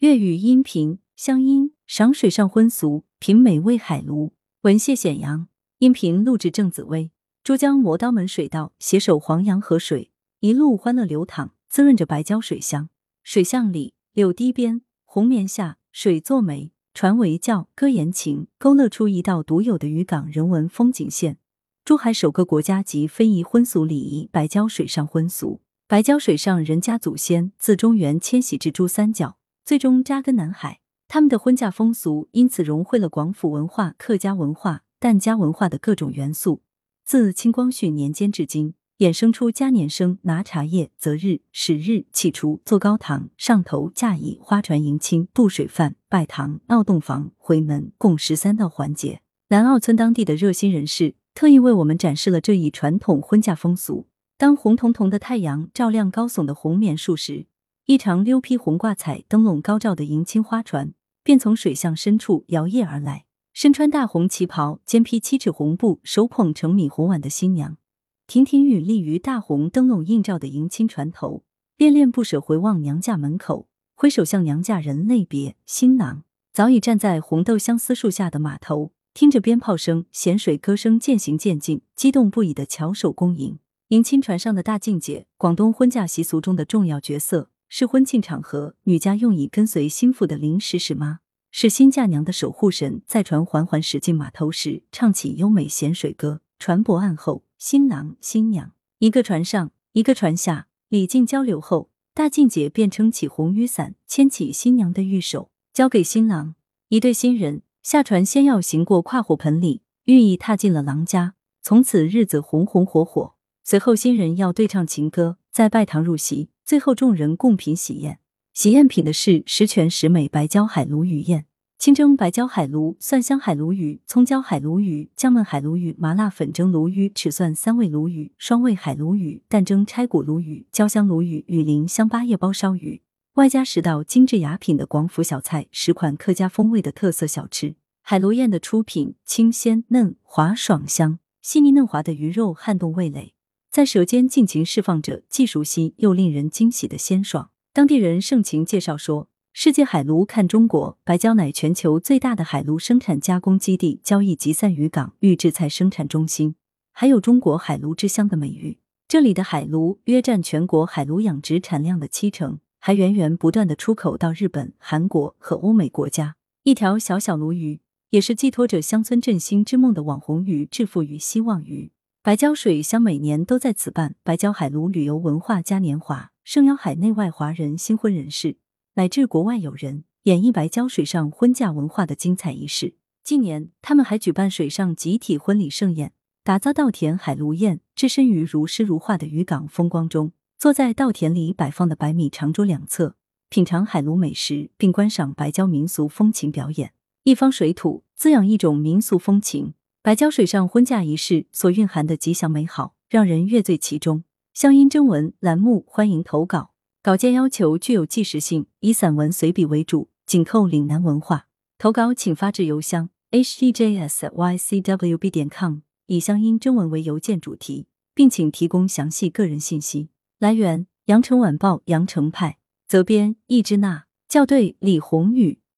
粤语音频，乡音，赏水上荤俗，品美味海鲈。文谢显阳，音频录制郑紫薇。珠江磨刀门水道，携手黄洋河水，一路欢乐流淌，滋润着白礁水乡。水巷里，柳堤边，红棉下，水作媒，船为轿，歌言情，勾勒出一道独有的渔港人文风景线。珠海首个国家级非遗婚俗礼仪——白礁水上婚俗。白礁水上人家祖先自中原迁徙至珠三角，最终扎根南海。他们的婚嫁风俗因此融汇了广府文化、客家文化、疍家文化的各种元素。自清光绪年间至今，衍生出嘉年生、拿茶叶、择日、使日、起厨、做高堂、上头、嫁衣、花船迎亲、渡水饭、拜堂、闹洞房、回门共十三道环节。南澳村当地的热心人士特意为我们展示了这一传统婚嫁风俗。当红彤彤的太阳照亮高耸的红棉树时，一长溜披红挂彩、灯笼高照的迎亲花船便从水巷深处摇曳而来。身穿大红旗袍、肩披七尺红布、手捧盛米红碗的新娘，亭亭玉立于大红灯笼映照的迎亲船头，恋恋不舍回望娘家门口，挥手向娘家人泪别。新郎早已站在红豆相思树下的码头，听着鞭炮声、咸水歌声渐行渐近，激动不已的翘首恭迎。迎亲船上的大妗姐，广东婚嫁习俗中的重要角色，是婚庆场合女家用以跟随心腹的临时使妈，是新嫁娘的守护神。在船缓缓驶进码头时，唱起优美咸水歌。船泊岸后，新郎新娘一个船上，一个船下，礼敬交流后，大静姐便撑起红雨伞，牵起新娘的玉手，交给新郎。一对新人下船，先要行过跨火盆礼，寓意踏进了郎家，从此日子红红火火。随后，新人要对唱情歌，在拜堂入席，最后众人共品喜宴。喜宴品的是十全十美白椒海鲈鱼宴，清蒸白椒海鲈、蒜香海鲈鱼、葱椒海鲈鱼、酱焖海鲈鱼、麻辣粉蒸鲈鱼、豉蒜三味鲈鱼、双味海鲈鱼、蛋蒸拆骨鲈鱼、焦香鲈鱼、雨林香八叶包烧鱼，外加十道精致雅品的广府小菜，十款客家风味的特色小吃。海鲈宴的出品清鲜嫩滑爽香，细腻嫩滑的鱼肉撼动味蕾。在舌尖尽情释放着既熟悉又令人惊喜的鲜爽。当地人盛情介绍说：“世界海鲈看中国，白蕉乃全球最大的海鲈生产加工基地、交易集散渔港、预制菜生产中心，还有中国海鲈之乡的美誉。这里的海鲈约占全国海鲈养殖产量的七成，还源源不断的出口到日本、韩国和欧美国家。一条小小鲈鱼，也是寄托着乡村振兴之梦的网红鱼、致富鱼、希望鱼。”白礁水乡每年都在此办白礁海鲈旅游文化嘉年华，盛邀海内外华人新婚人士乃至国外友人演绎白礁水上婚嫁文化的精彩仪式。近年，他们还举办水上集体婚礼盛宴，打造稻田海鲈宴，置身于如诗如画的渔港风光中，坐在稻田里摆放的百米长桌两侧，品尝海鲈美食，并观赏白礁民俗风情表演。一方水土滋养一种民俗风情。白胶水上婚嫁仪式所蕴含的吉祥美好，让人乐醉其中。乡音征文栏目欢迎投稿，稿件要求具有纪实性，以散文随笔为主，紧扣岭南文化。投稿请发至邮箱 h d j s y c w b 点 com，以乡音征文为邮件主题，并请提供详细个人信息。来源：羊城晚报羊城派，责编：易之娜，校对：李红宇。